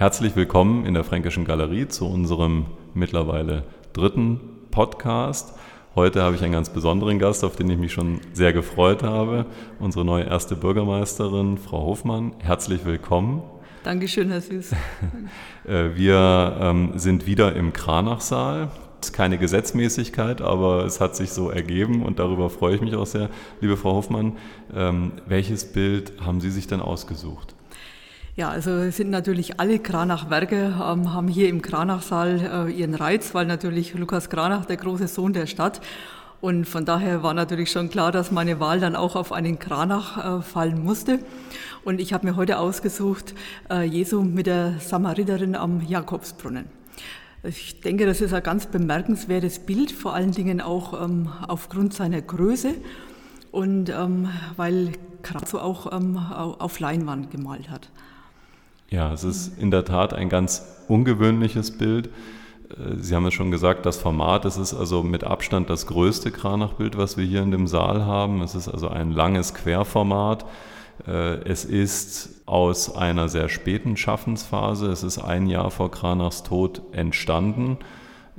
herzlich willkommen in der Fränkischen Galerie zu unserem mittlerweile dritten Podcast. Heute habe ich einen ganz besonderen Gast, auf den ich mich schon sehr gefreut habe. Unsere neue erste Bürgermeisterin, Frau Hofmann. Herzlich willkommen. Dankeschön, Herr Süß. Äh, wir ähm, sind wieder im Kranachsaal. Ist keine Gesetzmäßigkeit, aber es hat sich so ergeben und darüber freue ich mich auch sehr. Liebe Frau Hofmann, ähm, welches Bild haben Sie sich denn ausgesucht? Ja, also sind natürlich alle Kranach-Werke, ähm, haben hier im Kranachsaal äh, ihren Reiz, weil natürlich Lukas Kranach der große Sohn der Stadt und von daher war natürlich schon klar, dass meine Wahl dann auch auf einen Kranach äh, fallen musste. Und ich habe mir heute ausgesucht, äh, Jesu mit der Samariterin am Jakobsbrunnen. Ich denke, das ist ein ganz bemerkenswertes Bild, vor allen Dingen auch ähm, aufgrund seiner Größe und ähm, weil Kratzo auch ähm, auf Leinwand gemalt hat. Ja, es ist in der Tat ein ganz ungewöhnliches Bild. Äh, Sie haben es schon gesagt, das Format, es ist also mit Abstand das größte Kranachbild, was wir hier in dem Saal haben. Es ist also ein langes Querformat. Äh, es ist aus einer sehr späten Schaffensphase. Es ist ein Jahr vor Kranachs Tod entstanden,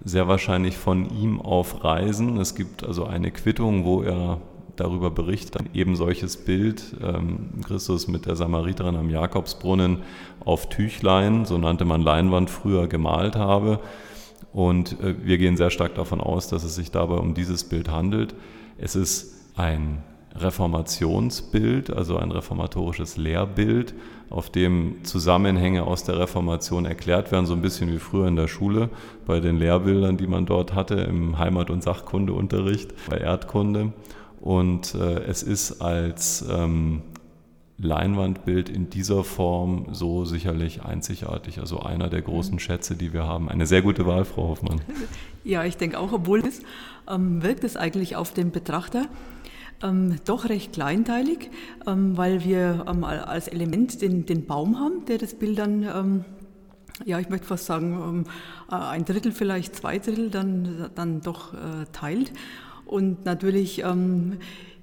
sehr wahrscheinlich von ihm auf Reisen. Es gibt also eine Quittung, wo er darüber berichtet, eben solches Bild, ähm, Christus mit der Samariterin am Jakobsbrunnen auf Tüchlein, so nannte man Leinwand früher, gemalt habe. Und äh, wir gehen sehr stark davon aus, dass es sich dabei um dieses Bild handelt. Es ist ein Reformationsbild, also ein reformatorisches Lehrbild, auf dem Zusammenhänge aus der Reformation erklärt werden, so ein bisschen wie früher in der Schule bei den Lehrbildern, die man dort hatte im Heimat- und Sachkundeunterricht, bei Erdkunde. Und äh, es ist als ähm, Leinwandbild in dieser Form so sicherlich einzigartig, also einer der großen. Schätze, die wir haben. Eine sehr gute Wahl, Frau Hoffmann. Ja, ich denke auch, obwohl es ähm, wirkt es eigentlich auf den Betrachter ähm, doch recht kleinteilig, ähm, weil wir ähm, als Element den, den Baum haben, der das Bild dann ähm, ja, ich möchte fast sagen, ähm, ein Drittel, vielleicht zwei Drittel dann, dann doch äh, teilt. Und natürlich ähm,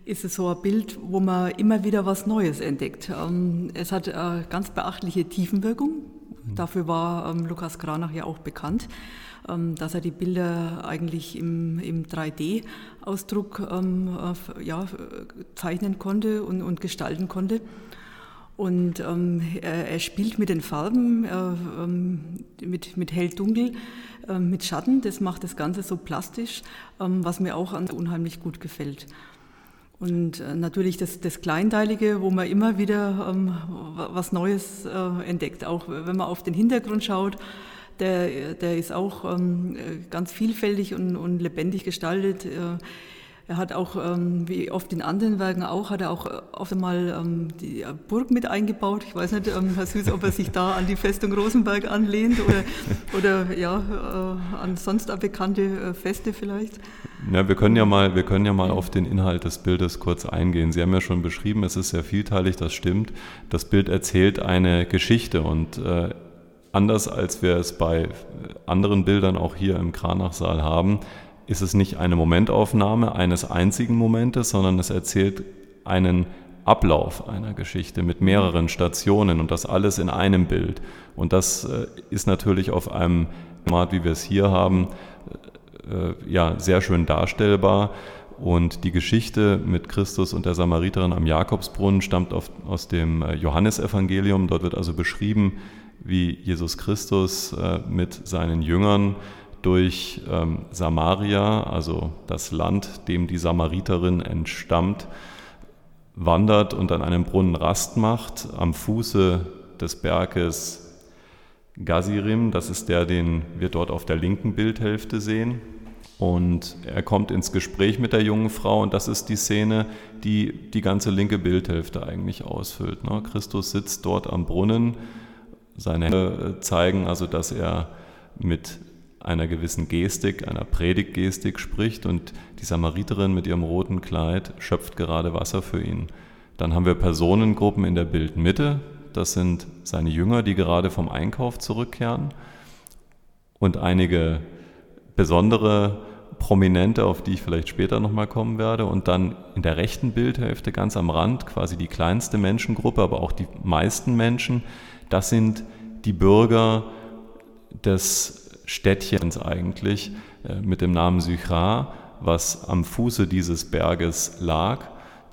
ist es so ein Bild, wo man immer wieder was Neues entdeckt. Ähm, es hat eine ganz beachtliche Tiefenwirkung. Mhm. Dafür war ähm, Lukas Kranach ja auch bekannt, ähm, dass er die Bilder eigentlich im, im 3D-Ausdruck ähm, ja, zeichnen konnte und, und gestalten konnte. Und ähm, er, er, spielt mit den Farben, äh, ähm, mit, mit hell-dunkel, äh, mit Schatten. Das macht das Ganze so plastisch, ähm, was mir auch unheimlich gut gefällt. Und äh, natürlich das, das Kleinteilige, wo man immer wieder ähm, was Neues äh, entdeckt. Auch wenn man auf den Hintergrund schaut, der, der ist auch ähm, ganz vielfältig und, und lebendig gestaltet. Äh, er hat auch, ähm, wie oft in anderen Werken auch, hat er auch äh, oft einmal ähm, die Burg mit eingebaut. Ich weiß nicht, ähm, Herr Süß, ob er sich da an die Festung Rosenberg anlehnt oder, oder ja, äh, an sonst bekannte äh, Feste vielleicht. Ja, wir können ja mal, wir können ja mal auf den Inhalt des Bildes kurz eingehen. Sie haben ja schon beschrieben, es ist sehr vielteilig, das stimmt. Das Bild erzählt eine Geschichte und äh, anders als wir es bei anderen Bildern auch hier im Kranachsaal haben, ist es nicht eine Momentaufnahme eines einzigen Momentes, sondern es erzählt einen Ablauf einer Geschichte mit mehreren Stationen und das alles in einem Bild. Und das äh, ist natürlich auf einem Format, wie wir es hier haben, äh, ja, sehr schön darstellbar. Und die Geschichte mit Christus und der Samariterin am Jakobsbrunnen stammt auf, aus dem äh, Johannesevangelium. Dort wird also beschrieben, wie Jesus Christus mit seinen Jüngern durch ähm, Samaria, also das Land, dem die Samariterin entstammt, wandert und an einem Brunnen Rast macht, am Fuße des Berges Gazirim, das ist der, den wir dort auf der linken Bildhälfte sehen. Und er kommt ins Gespräch mit der jungen Frau und das ist die Szene, die die ganze linke Bildhälfte eigentlich ausfüllt. Ne? Christus sitzt dort am Brunnen, seine Hände zeigen also, dass er mit einer gewissen Gestik, einer Predigtgestik spricht und die Samariterin mit ihrem roten Kleid schöpft gerade Wasser für ihn. Dann haben wir Personengruppen in der Bildmitte, das sind seine Jünger, die gerade vom Einkauf zurückkehren und einige besondere Prominente, auf die ich vielleicht später nochmal kommen werde. Und dann in der rechten Bildhälfte ganz am Rand quasi die kleinste Menschengruppe, aber auch die meisten Menschen, das sind die Bürger des Städtchens eigentlich äh, mit dem Namen Sychar, was am Fuße dieses Berges lag,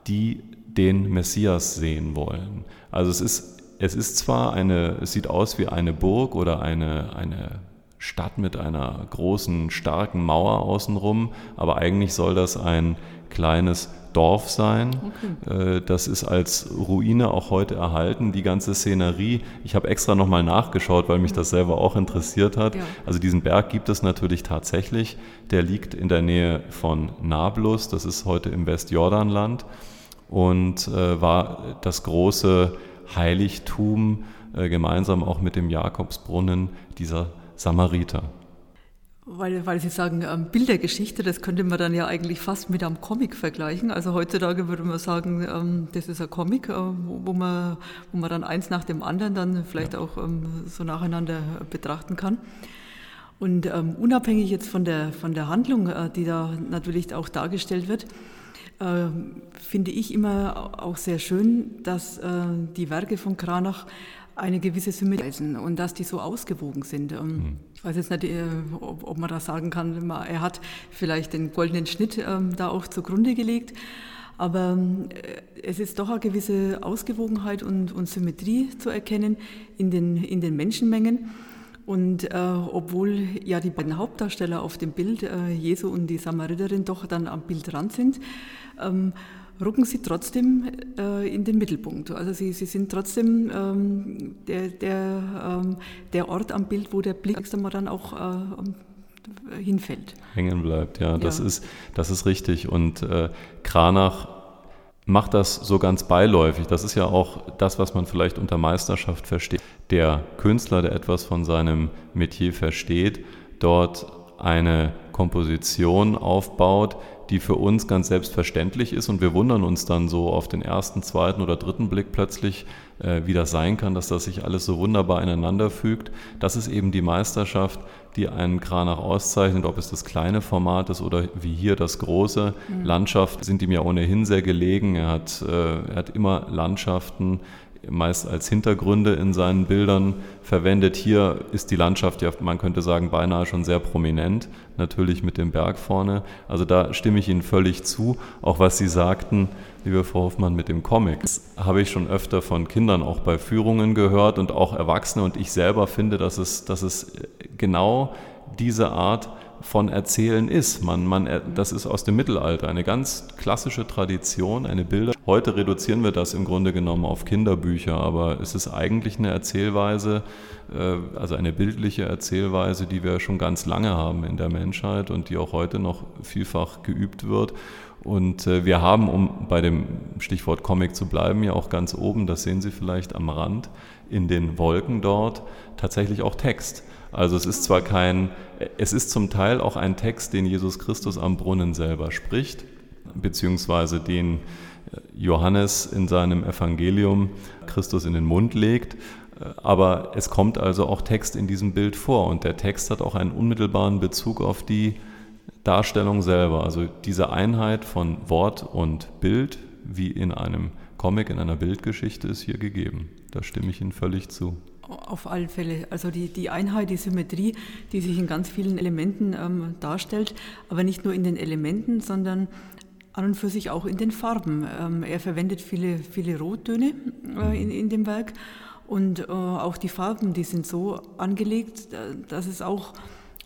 die den Messias sehen wollen. Also es ist, es ist zwar eine, es sieht aus wie eine Burg oder eine, eine Stadt mit einer großen, starken Mauer außenrum, aber eigentlich soll das ein kleines Dorf sein. Okay. Äh, das ist als Ruine auch heute erhalten. Die ganze Szenerie, ich habe extra nochmal nachgeschaut, weil mich das selber auch interessiert hat. Ja. Also diesen Berg gibt es natürlich tatsächlich. Der liegt in der Nähe von Nablus, das ist heute im Westjordanland und äh, war das große Heiligtum äh, gemeinsam auch mit dem Jakobsbrunnen dieser Samariter. Weil, weil Sie sagen, ähm, Bildergeschichte, das könnte man dann ja eigentlich fast mit einem Comic vergleichen. Also heutzutage würde man sagen, ähm, das ist ein Comic, äh, wo, man, wo man dann eins nach dem anderen dann vielleicht ja. auch ähm, so nacheinander betrachten kann. Und ähm, unabhängig jetzt von der, von der Handlung, äh, die da natürlich auch dargestellt wird, äh, finde ich immer auch sehr schön, dass äh, die Werke von Kranach eine gewisse Symmetrie und dass die so ausgewogen sind. Mhm. Ich weiß jetzt nicht, äh, ob man da sagen kann, er hat vielleicht den goldenen Schnitt ähm, da auch zugrunde gelegt, aber äh, es ist doch eine gewisse Ausgewogenheit und, und Symmetrie zu erkennen in den, in den Menschenmengen. Und äh, obwohl ja die beiden Hauptdarsteller auf dem Bild, äh, Jesu und die Samariterin, doch dann am Bild dran sind, ähm, rücken sie trotzdem äh, in den Mittelpunkt. Also sie, sie sind trotzdem ähm, der, der, ähm, der Ort am Bild, wo der Blick einmal dann auch äh, hinfällt. Hängen bleibt, ja, das, ja. Ist, das ist richtig. Und äh, Kranach macht das so ganz beiläufig. Das ist ja auch das, was man vielleicht unter Meisterschaft versteht. Der Künstler, der etwas von seinem Metier versteht, dort eine Komposition aufbaut, die für uns ganz selbstverständlich ist und wir wundern uns dann so auf den ersten, zweiten oder dritten Blick plötzlich, äh, wie das sein kann, dass das sich alles so wunderbar ineinander fügt. Das ist eben die Meisterschaft, die einen Kranach auszeichnet, ob es das kleine Format ist oder wie hier das große. Mhm. Landschaft sind ihm ja ohnehin sehr gelegen. Er hat, äh, er hat immer Landschaften meist als Hintergründe in seinen Bildern verwendet. Hier ist die Landschaft ja, man könnte sagen, beinahe schon sehr prominent, natürlich mit dem Berg vorne. Also da stimme ich Ihnen völlig zu. Auch was Sie sagten, liebe Frau Hoffmann, mit dem Comic, das habe ich schon öfter von Kindern auch bei Führungen gehört und auch Erwachsene. Und ich selber finde, dass es, dass es genau diese Art von Erzählen ist. Man, man, das ist aus dem Mittelalter eine ganz klassische Tradition, eine Bilder. Heute reduzieren wir das im Grunde genommen auf Kinderbücher, aber es ist eigentlich eine Erzählweise, äh, also eine bildliche Erzählweise, die wir schon ganz lange haben in der Menschheit und die auch heute noch vielfach geübt wird. Und äh, wir haben, um bei dem Stichwort Comic zu bleiben, ja auch ganz oben, das sehen Sie vielleicht am Rand, in den Wolken dort tatsächlich auch Text. Also es ist zwar kein, es ist zum Teil auch ein Text, den Jesus Christus am Brunnen selber spricht, beziehungsweise den Johannes in seinem Evangelium Christus in den Mund legt. Aber es kommt also auch Text in diesem Bild vor und der Text hat auch einen unmittelbaren Bezug auf die Darstellung selber. Also diese Einheit von Wort und Bild, wie in einem Comic, in einer Bildgeschichte, ist hier gegeben. Da stimme ich Ihnen völlig zu. Auf alle Fälle. Also die, die Einheit, die Symmetrie, die sich in ganz vielen Elementen ähm, darstellt, aber nicht nur in den Elementen, sondern an und für sich auch in den Farben. Ähm, er verwendet viele, viele Rottöne äh, in, in dem Werk und äh, auch die Farben, die sind so angelegt, äh, dass es auch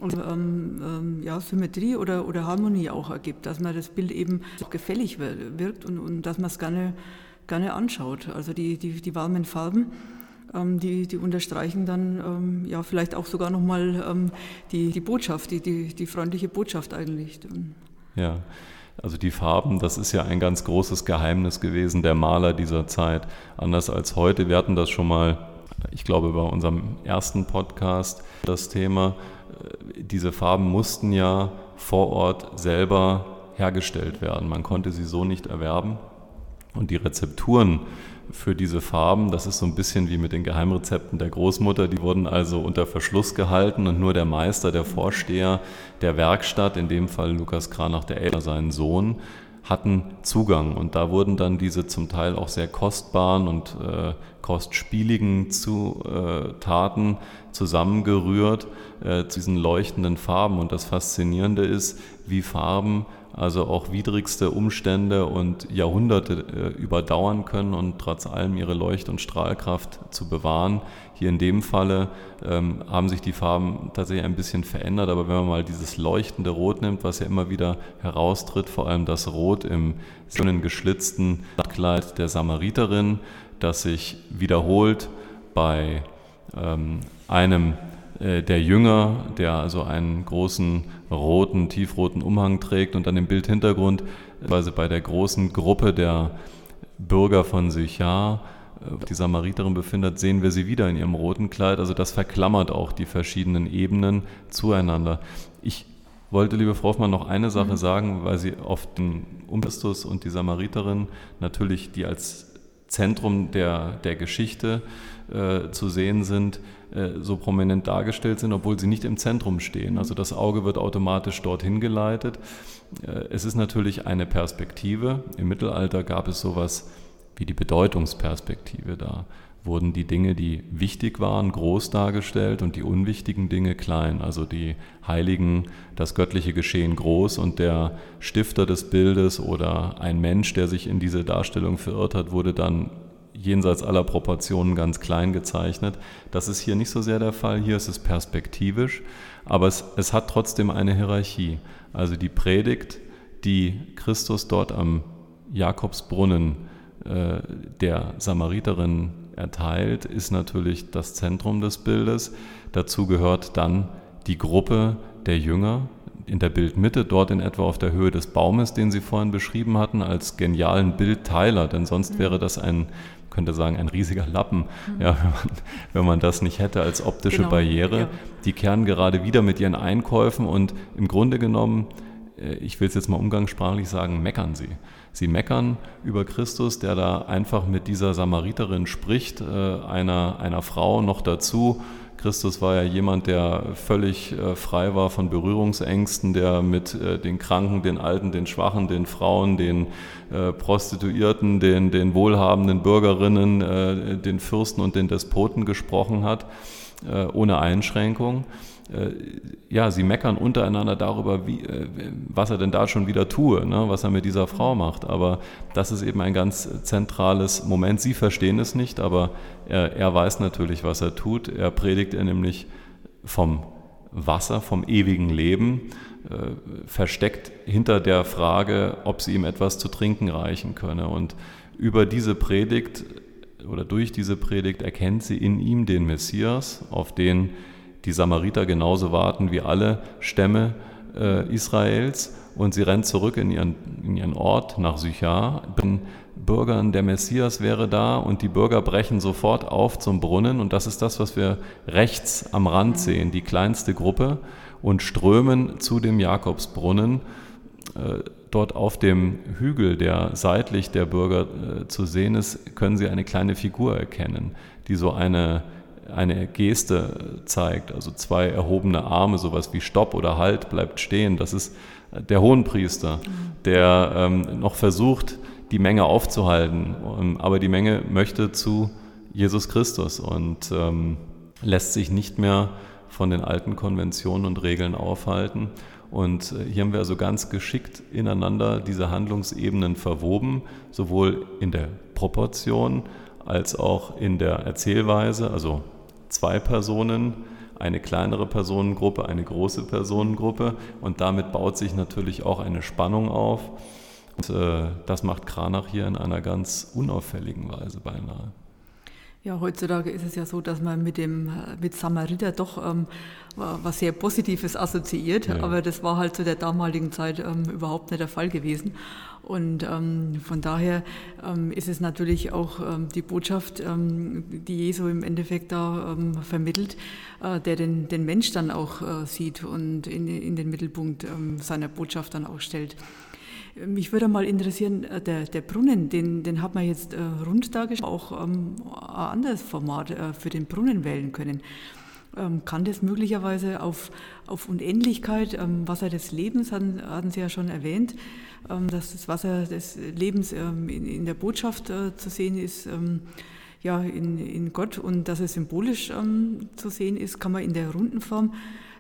ähm, ähm, ja, Symmetrie oder, oder Harmonie auch ergibt, dass man das Bild eben gefällig wirkt und, und dass man es gerne, gerne anschaut. Also die, die, die warmen Farben die, die unterstreichen dann ähm, ja vielleicht auch sogar nochmal ähm, die, die Botschaft, die, die, die freundliche Botschaft eigentlich. Ja. Also die Farben, das ist ja ein ganz großes Geheimnis gewesen der Maler dieser Zeit. Anders als heute. Wir hatten das schon mal, ich glaube, bei unserem ersten Podcast das Thema. Äh, diese Farben mussten ja vor Ort selber hergestellt werden. Man konnte sie so nicht erwerben. Und die Rezepturen für diese Farben. Das ist so ein bisschen wie mit den Geheimrezepten der Großmutter. Die wurden also unter Verschluss gehalten und nur der Meister, der Vorsteher der Werkstatt, in dem Fall Lukas Kranach, der Älter, sein Sohn, hatten Zugang. Und da wurden dann diese zum Teil auch sehr kostbaren und äh, kostspieligen Zutaten äh, zusammengerührt äh, zu diesen leuchtenden Farben. Und das Faszinierende ist, wie Farben also auch widrigste Umstände und Jahrhunderte äh, überdauern können und trotz allem ihre Leucht- und Strahlkraft zu bewahren. Hier in dem Falle ähm, haben sich die Farben tatsächlich ein bisschen verändert, aber wenn man mal dieses leuchtende Rot nimmt, was ja immer wieder heraustritt, vor allem das Rot im schönen geschlitzten Kleid der Samariterin, das sich wiederholt bei ähm, einem der Jünger, der also einen großen roten, tiefroten Umhang trägt und dann im Bildhintergrund, also bei der großen Gruppe der Bürger von Sychar, äh, die Samariterin befindet, sehen wir sie wieder in ihrem roten Kleid. Also das verklammert auch die verschiedenen Ebenen zueinander. Ich wollte, liebe Frau Hoffmann, noch eine Sache mhm. sagen, weil Sie auf den Umbistus und die Samariterin natürlich, die als Zentrum der, der Geschichte äh, zu sehen sind, äh, so prominent dargestellt sind, obwohl sie nicht im Zentrum stehen. Also das Auge wird automatisch dorthin geleitet. Äh, es ist natürlich eine Perspektive. Im Mittelalter gab es sowas wie die Bedeutungsperspektive. Da wurden die Dinge, die wichtig waren, groß dargestellt und die unwichtigen Dinge klein. Also die Heiligen, das göttliche Geschehen groß und der Stifter des Bildes oder ein Mensch, der sich in diese Darstellung verirrt hat, wurde dann jenseits aller Proportionen ganz klein gezeichnet. Das ist hier nicht so sehr der Fall. Hier ist es perspektivisch, aber es, es hat trotzdem eine Hierarchie. Also die Predigt, die Christus dort am Jakobsbrunnen äh, der Samariterin erteilt, ist natürlich das Zentrum des Bildes. Dazu gehört dann die Gruppe der Jünger, in der Bildmitte, dort in etwa auf der Höhe des Baumes, den Sie vorhin beschrieben hatten, als genialen Bildteiler, denn sonst mhm. wäre das ein könnte sagen, ein riesiger Lappen, mhm. ja, wenn, man, wenn, man, das nicht hätte als optische genau, Barriere. Ja. Die kehren gerade wieder mit ihren Einkäufen und im Grunde genommen, äh, ich will es jetzt mal umgangssprachlich sagen, meckern sie. Sie meckern über Christus, der da einfach mit dieser Samariterin spricht, äh, einer, einer Frau noch dazu, Christus war ja jemand, der völlig äh, frei war von Berührungsängsten, der mit äh, den Kranken, den Alten, den Schwachen, den Frauen, den äh, Prostituierten, den, den wohlhabenden Bürgerinnen, äh, den Fürsten und den Despoten gesprochen hat, äh, ohne Einschränkung. Äh, ja, sie meckern untereinander darüber, wie, äh, was er denn da schon wieder tue, ne, was er mit dieser Frau macht. Aber das ist eben ein ganz zentrales Moment. Sie verstehen es nicht, aber er, er weiß natürlich, was er tut. Er predigt er nämlich vom Wasser, vom ewigen Leben, äh, versteckt hinter der Frage, ob sie ihm etwas zu trinken reichen könne. Und über diese Predigt oder durch diese Predigt erkennt sie in ihm den Messias, auf den die Samariter genauso warten wie alle Stämme äh, Israels und sie rennt zurück in ihren, in ihren Ort nach Sychar. Den Bürgern der Messias wäre da und die Bürger brechen sofort auf zum Brunnen und das ist das, was wir rechts am Rand sehen, die kleinste Gruppe und strömen zu dem Jakobsbrunnen. Äh, dort auf dem Hügel, der seitlich der Bürger äh, zu sehen ist, können Sie eine kleine Figur erkennen, die so eine eine Geste zeigt, also zwei erhobene Arme, sowas wie Stopp oder Halt, bleibt stehen. Das ist der Hohenpriester, der ähm, noch versucht, die Menge aufzuhalten. Ähm, aber die Menge möchte zu Jesus Christus und ähm, lässt sich nicht mehr von den alten Konventionen und Regeln aufhalten. Und äh, hier haben wir also ganz geschickt ineinander diese Handlungsebenen verwoben, sowohl in der Proportion als auch in der Erzählweise, also zwei Personen, eine kleinere Personengruppe, eine große Personengruppe und damit baut sich natürlich auch eine Spannung auf. Und äh, das macht Kranach hier in einer ganz unauffälligen Weise beinahe. Ja, heutzutage ist es ja so, dass man mit dem mit Samariter doch ähm, was sehr Positives assoziiert, ja. aber das war halt zu der damaligen Zeit ähm, überhaupt nicht der Fall gewesen. Und ähm, von daher ähm, ist es natürlich auch ähm, die Botschaft, ähm, die Jesu im Endeffekt da vermittelt, äh, der den, den Mensch dann auch äh, sieht und in, in den Mittelpunkt seiner Botschaft dann auch stellt. Mich würde mal interessieren, äh, der, der Brunnen, den, den hat man jetzt äh, rund dargestellt, auch ähm, ein anderes Format äh, für den Brunnen wählen können. ähm, kann das möglicherweise auf, auf Unendlichkeit, ähm, Wasser des Lebens, hatten, hatten Sie ja schon erwähnt, ähm, dass das Wasser des Lebens ähm, in, in, der Botschaft äh, zu sehen ist, ähm, ja, in, in Gott und dass es symbolisch zu sehen ist, kann man in der runden Form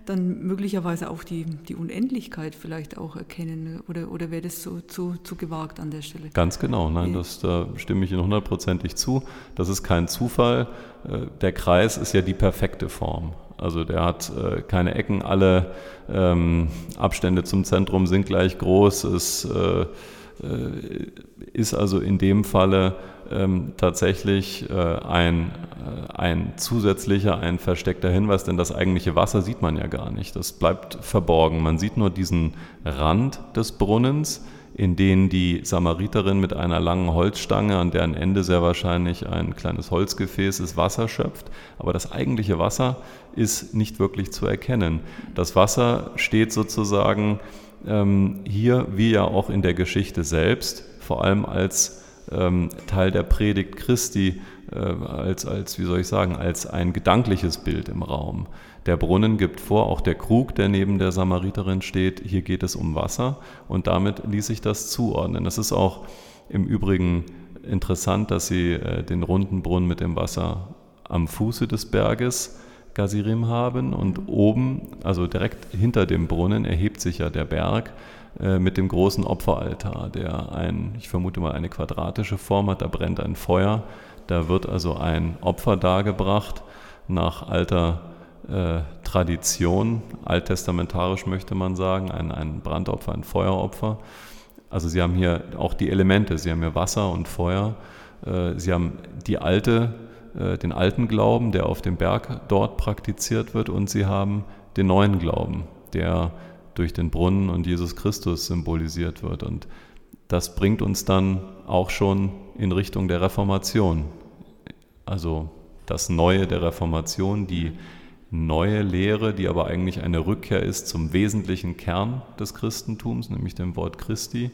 dann möglicherweise auch die, die Unendlichkeit vielleicht auch erkennen oder, oder wäre das so zu, zu gewagt an der Stelle? Ganz genau, nein, das, da stimme ich Ihnen hundertprozentig zu. Das ist kein Zufall. Äh, der Kreis ist ja die perfekte Form. Also der hat äh, keine Ecken, alle ähm, Abstände zum Zentrum sind gleich groß. Äh, äh ist also in dem Falle ähm, tatsächlich äh, ein, äh, ein zusätzlicher, ein versteckter Hinweis, denn das eigentliche Wasser sieht man ja gar nicht. Das bleibt verborgen. Man sieht nur diesen Rand des Brunnens, in den die Samariterin mit einer langen Holzstange, an deren Ende sehr wahrscheinlich ein kleines Holzgefäß ist, Wasser schöpft. Aber das eigentliche Wasser ist nicht wirklich zu erkennen. Das Wasser steht sozusagen hier, wie ja auch in der Geschichte selbst, vor allem als ähm, Teil der Predigt Christi, äh, als, als, wie soll ich sagen, als ein gedankliches Bild im Raum. Der Brunnen gibt vor, auch der Krug, der neben der Samariterin steht, hier geht es um Wasser und damit ließ sich das zuordnen. Das ist auch im Übrigen interessant, dass sie äh, den runden Brunnen mit dem Wasser am Fuße des Berges Gazirim haben und oben, also direkt hinter dem Brunnen, erhebt sich ja der Berg äh, mit dem großen Opferaltar, der ein, ich vermute mal, eine quadratische Form hat. Da brennt ein Feuer, da wird also ein Opfer dargebracht nach alter äh, Tradition, alttestamentarisch möchte man sagen, ein, ein Brandopfer, ein Feueropfer. Also Sie haben hier auch die Elemente, Sie haben hier Wasser und Feuer, äh, Sie haben die alte, äh, den alten Glauben, der auf dem Berg dort praktiziert wird, und Sie haben den neuen Glauben, der durch den Brunnen und Jesus Christus symbolisiert wird. Und das bringt uns dann auch schon in Richtung der Reformation. Also das Neue der Reformation, die neue Lehre, die aber eigentlich eine Rückkehr ist zum wesentlichen Kern des Christentums, nämlich dem Wort Christi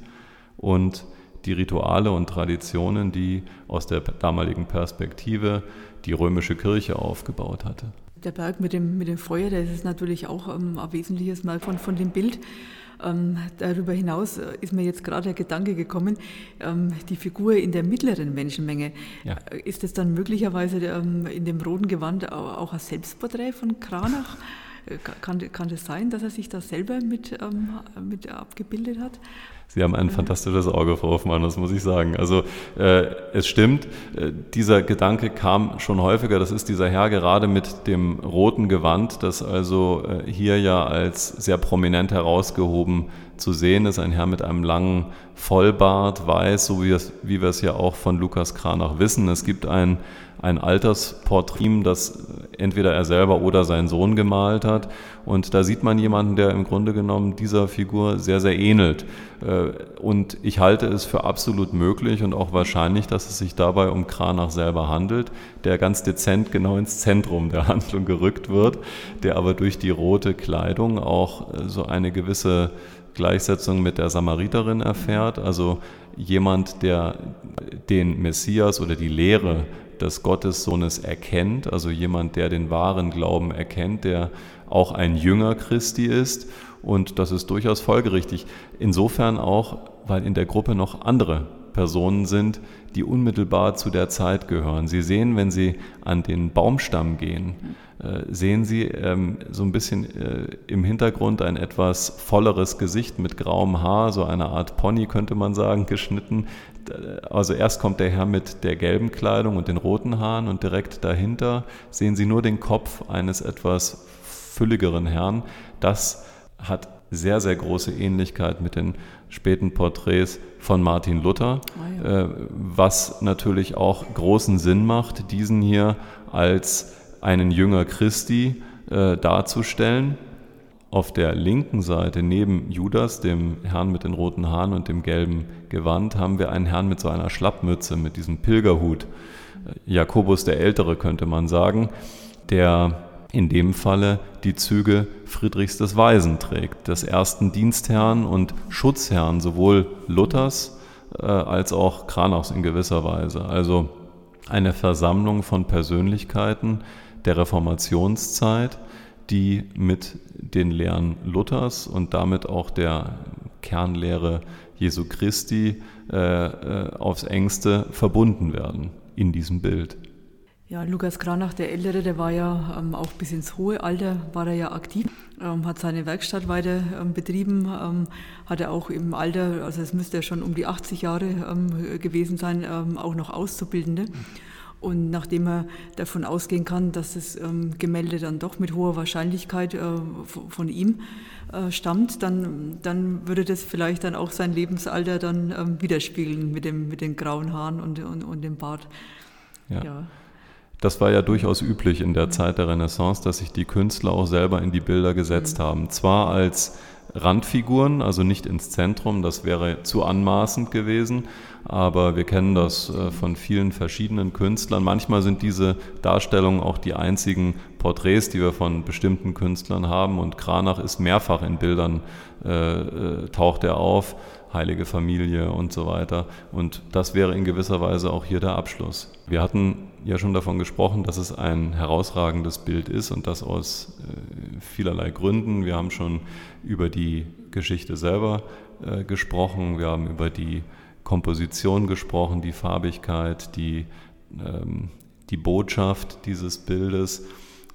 und die Rituale und Traditionen, die aus der damaligen Perspektive die römische Kirche aufgebaut hatte der Berg mit dem, mit dem Feuer, das ist natürlich auch ähm, ein wesentliches Mal von, von dem Bild. Ähm, darüber hinaus äh, ist mir jetzt gerade der Gedanke gekommen, ähm, die Figur in der mittleren Menschenmenge. Ja. Äh, ist das dann möglicherweise ähm, in dem roten Gewand auch ein Selbstporträt von Kranach? Äh, kann, kann das sein, dass er sich da selber mit, ähm, mit abgebildet hat? Sie haben ein fantastisches Auge, Frau Hoffmann, das muss ich sagen. Also äh, es stimmt, äh, dieser Gedanke kam schon häufiger. Das ist dieser Herr gerade mit dem roten Gewand, das also äh, hier ja als sehr prominent herausgehoben zu sehen ist. Ein Herr mit einem langen Vollbart, weiß, so wie, es, wie wir es ja auch von Lukas Kranach wissen. Es gibt ein ein Altersporträt, das entweder er selber oder sein Sohn gemalt hat. Und da sieht man jemanden, der im Grunde genommen dieser Figur sehr, sehr ähnelt. Äh, und ich halte es für absolut möglich und auch wahrscheinlich, dass es sich dabei um Kranach selber handelt, der ganz dezent genau ins Zentrum der Handlung gerückt wird, der aber durch die rote Kleidung auch äh, so eine gewisse Gleichsetzung mit der Samariterin erfährt, also jemand, der den Messias oder die Lehre des Gottessohnes erkennt, also jemand, der den wahren Glauben erkennt, der auch ein Jünger Christi ist. Und das ist durchaus folgerichtig. Insofern auch, weil in der Gruppe noch andere Personen sind, die unmittelbar zu der Zeit gehören. Sie sehen, wenn Sie an den Baumstamm gehen, äh, sehen Sie ähm, so ein bisschen äh, im Hintergrund ein etwas volleres Gesicht mit grauem Haar, so eine Art Pony könnte man sagen, geschnitten. Also erst kommt der Herr mit der gelben Kleidung und den roten Haaren und direkt dahinter sehen Sie nur den Kopf eines etwas fülligeren Herrn. Das hat sehr, sehr große Ähnlichkeit mit den späten Porträts von Martin Luther, oh ja. äh, was natürlich auch großen Sinn macht, diesen hier als einen Jünger Christi äh, darzustellen. Auf der linken Seite neben Judas, dem Herrn mit den roten Haaren und dem gelben Gewand, haben wir einen Herrn mit so einer Schlappmütze, mit diesem Pilgerhut. Äh, Jakobus der Ältere könnte man sagen, der in dem Falle die Züge Friedrichs des Weisen trägt, des ersten Dienstherrn und Schutzherrn sowohl Luthers äh, als auch Kranachs in gewisser Weise. Also eine Versammlung von Persönlichkeiten, der Reformationszeit, die mit den Lehren Luthers und damit auch der Kernlehre Jesu Christi äh, äh, aufs engste verbunden werden in diesem Bild. Ja, Lukas Kranach, der Ältere, der war ja ähm, auch bis ins hohe Alter, war er ja aktiv, ähm, hat seine Werkstatt weiter ähm, betrieben, ähm, hat er auch im Alter, also es müsste ja schon um die 80 Jahre ähm, gewesen sein, ähm, auch noch Auszubildende. Und nachdem er davon ausgehen kann, dass das Gemälde dann doch mit hoher Wahrscheinlichkeit äh, von ihm äh, stammt, dann, dann würde das vielleicht dann auch sein Lebensalter dann ähm, widerspiegeln mit, dem, mit den grauen Haaren und, und, und dem Bart. Ja. ja. Das war ja durchaus üblich in der Zeit der Renaissance, dass sich die Künstler auch selber in die Bilder gesetzt mhm. haben. Zwar als Randfiguren, also nicht ins Zentrum, das wäre zu anmaßend gewesen, aber wir kennen das äh, von vielen verschiedenen Künstlern. Manchmal sind diese Darstellungen auch die einzigen Porträts, die wir von bestimmten Künstlern haben und Kranach ist mehrfach in Bildern, äh, äh taucht er auf, Heilige Familie und so weiter und das wäre in gewisser Weise auch hier der Abschluss. Wir hatten ja schon davon gesprochen, dass es ein herausragendes Bild ist und das aus äh, vielerlei Gründen. Wir haben schon über die Geschichte selber äh, gesprochen, wir haben über die Komposition gesprochen, die Farbigkeit, die, ähm, die Botschaft dieses Bildes.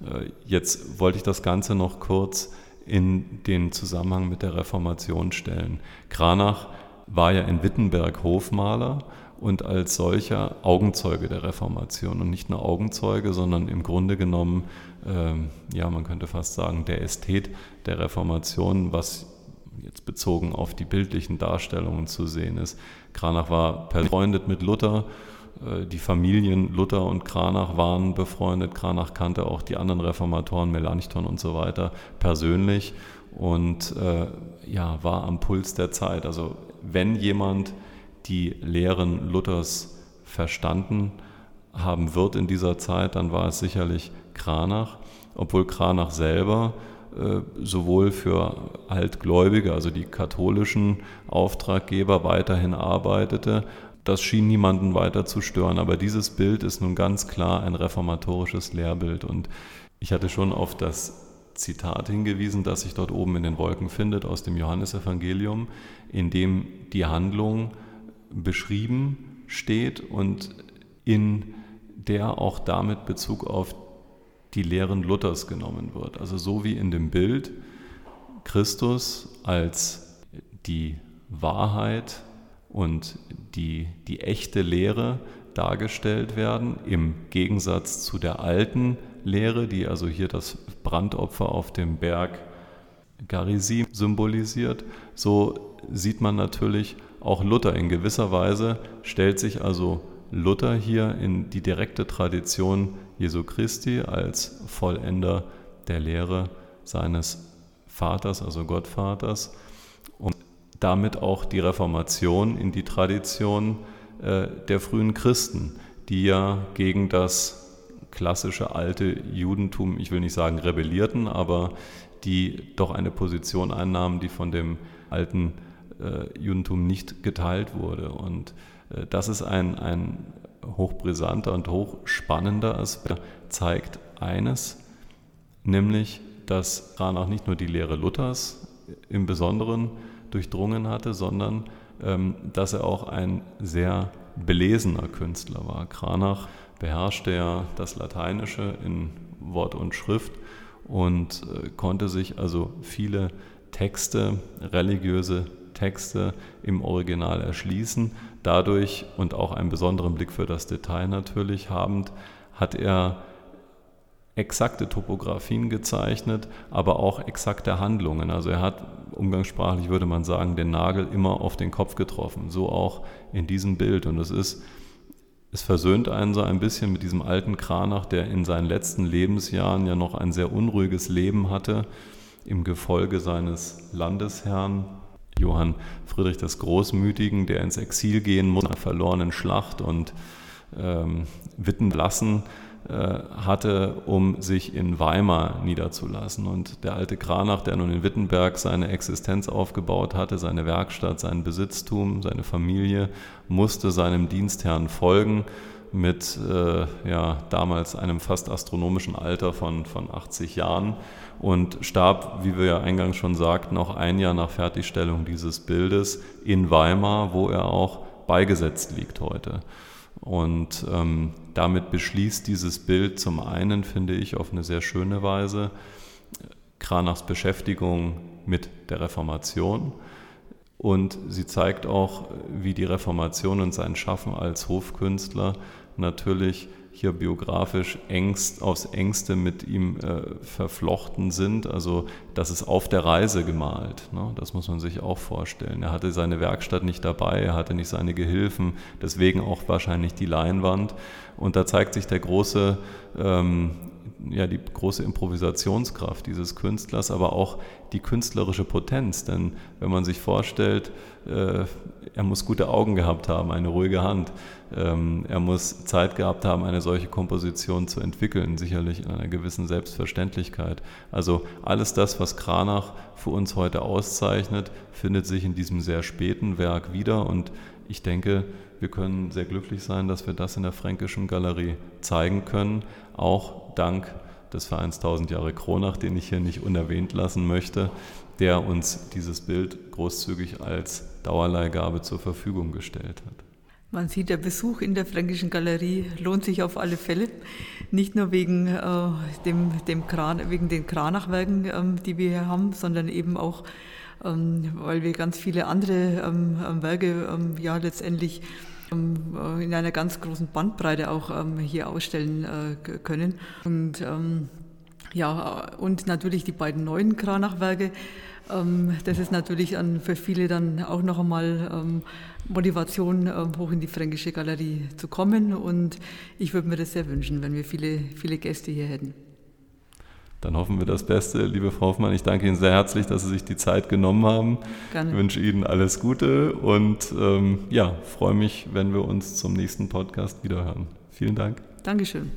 Äh, jetzt wollte ich das Ganze noch kurz in den Zusammenhang mit der Reformation stellen. Kranach war ja in Wittenberg Hofmaler und als solcher Augenzeuge der Reformation. Und nicht nur Augenzeuge, sondern im Grunde genommen, ähm, ja, man könnte fast sagen, der Ästhet der Reformation, was jetzt bezogen auf die bildlichen Darstellungen zu sehen ist. Kranach war befreundet mit Luther, die Familien Luther und Kranach waren befreundet. Kranach kannte auch die anderen Reformatoren, Melanchthon und so weiter, persönlich und äh, ja, war am Puls der Zeit. Also wenn jemand die Lehren Luthers verstanden haben wird in dieser Zeit, dann war es sicherlich Kranach, obwohl Kranach selber äh, sowohl für Altgläubige, also die katholischen Auftraggeber, weiterhin arbeitete. Das schien niemanden weiter zu stören, aber dieses Bild ist nun ganz klar ein reformatorisches Lehrbild und ich hatte schon auf das Zitat hingewiesen, das sich dort oben in den Wolken findet aus dem Johannesevangelium, in dem die Handlung beschrieben steht und in der auch damit Bezug auf die Lehren Luthers genommen wird. Also so wie in dem Bild Christus als die Wahrheit und die, die echte Lehre dargestellt werden, im Gegensatz zu der alten Lehre, die also hier das Brandopfer auf dem Berg Garizim symbolisiert, so sieht man natürlich auch Luther. In gewisser Weise stellt sich also Luther hier in die direkte Tradition Jesu Christi als Vollender der Lehre seines Vaters, also Gottvaters, und damit auch die Reformation in die Tradition äh, der frühen Christen, die ja gegen das klassische alte Judentum, ich will nicht sagen rebellierten, aber die doch eine Position einnahmen, die von dem alten äh, Judentum nicht geteilt wurde. Und äh, das ist ein, ein hochbrisanter und hochspannender Aspekt, zeigt eines, nämlich, dass Kranach nicht nur die Lehre Luthers im Besonderen durchdrungen hatte, sondern ähm, dass er auch ein sehr belesener Künstler war. Kranach beherrschte ja das Lateinische in Wort und Schrift und äh, konnte sich also viele Texte, religiöse Texte im Original erschließen. Dadurch und auch einen besonderen Blick für das Detail natürlich habend, hat er exakte Topografien gezeichnet, aber auch exakte Handlungen. Also er hat, umgangssprachlich würde man sagen, den Nagel immer auf den Kopf getroffen. So auch in diesem Bild. Und es ist, es versöhnt einen so ein bisschen mit diesem alten Kranach, der in seinen letzten Lebensjahren ja noch ein sehr unruhiges Leben hatte, im Gefolge seines Landesherrn Johann Friedrich des Großmütigen, der ins Exil gehen muss, einer verlorenen Schlacht und ähm, Witten lassen hatte, um sich in Weimar niederzulassen. Und der alte Kranach, der nun in Wittenberg seine Existenz aufgebaut hatte, seine Werkstatt, sein Besitztum, seine Familie, musste seinem Dienstherrn folgen mit äh, ja, damals einem fast astronomischen Alter von, von 80 Jahren und starb, wie wir ja eingangs schon sagten, auch ein Jahr nach Fertigstellung dieses Bildes in Weimar, wo er auch beigesetzt liegt heute. Und ähm, damit beschließt dieses Bild zum einen, finde ich, auf eine sehr schöne Weise Kranachs Beschäftigung mit der Reformation. Und sie zeigt auch, wie die Reformation und sein Schaffen als Hofkünstler natürlich hier biografisch engst, aufs engste mit ihm äh, verflochten sind. Also das ist auf der Reise gemalt. Ne? Das muss man sich auch vorstellen. Er hatte seine Werkstatt nicht dabei, er hatte nicht seine Gehilfen, deswegen auch wahrscheinlich die Leinwand. Und da zeigt sich der große ähm, ja, die große Improvisationskraft dieses Künstlers, aber auch die künstlerische Potenz. Denn wenn man sich vorstellt, äh, er muss gute Augen gehabt haben, eine ruhige Hand, ähm, er muss Zeit gehabt haben, eine solche Komposition zu entwickeln, sicherlich in einer gewissen Selbstverständlichkeit. Also alles das, was Kranach für uns heute auszeichnet, findet sich in diesem sehr späten Werk wieder und ich denke, wir können sehr glücklich sein, dass wir das in der Fränkischen Galerie zeigen können, auch dank des Vereins 1000 Jahre Kronach, den ich hier nicht unerwähnt lassen möchte, der uns dieses Bild großzügig als Dauerleihgabe zur Verfügung gestellt hat. Man sieht, der Besuch in der Fränkischen Galerie lohnt sich auf alle Fälle. Nicht nur wegen, äh, dem, dem Kran, wegen den Kranachwerken, ähm, die wir hier haben, sondern eben auch, ähm, weil wir ganz viele andere ähm, Werke ähm, ja letztendlich in einer ganz großen Bandbreite auch ähm, hier ausstellen äh, können. Und ähm, ja, und natürlich die beiden neuen Kranachwerke. Das ist natürlich für viele dann auch noch einmal Motivation, hoch in die Fränkische Galerie zu kommen. Und ich würde mir das sehr wünschen, wenn wir viele, viele Gäste hier hätten. Dann hoffen wir das Beste, liebe Frau Hoffmann. Ich danke Ihnen sehr herzlich, dass Sie sich die Zeit genommen haben. Gerne. Ich wünsche Ihnen alles Gute und ähm, ja, freue mich, wenn wir uns zum nächsten Podcast wiederhören. Vielen Dank. Dankeschön.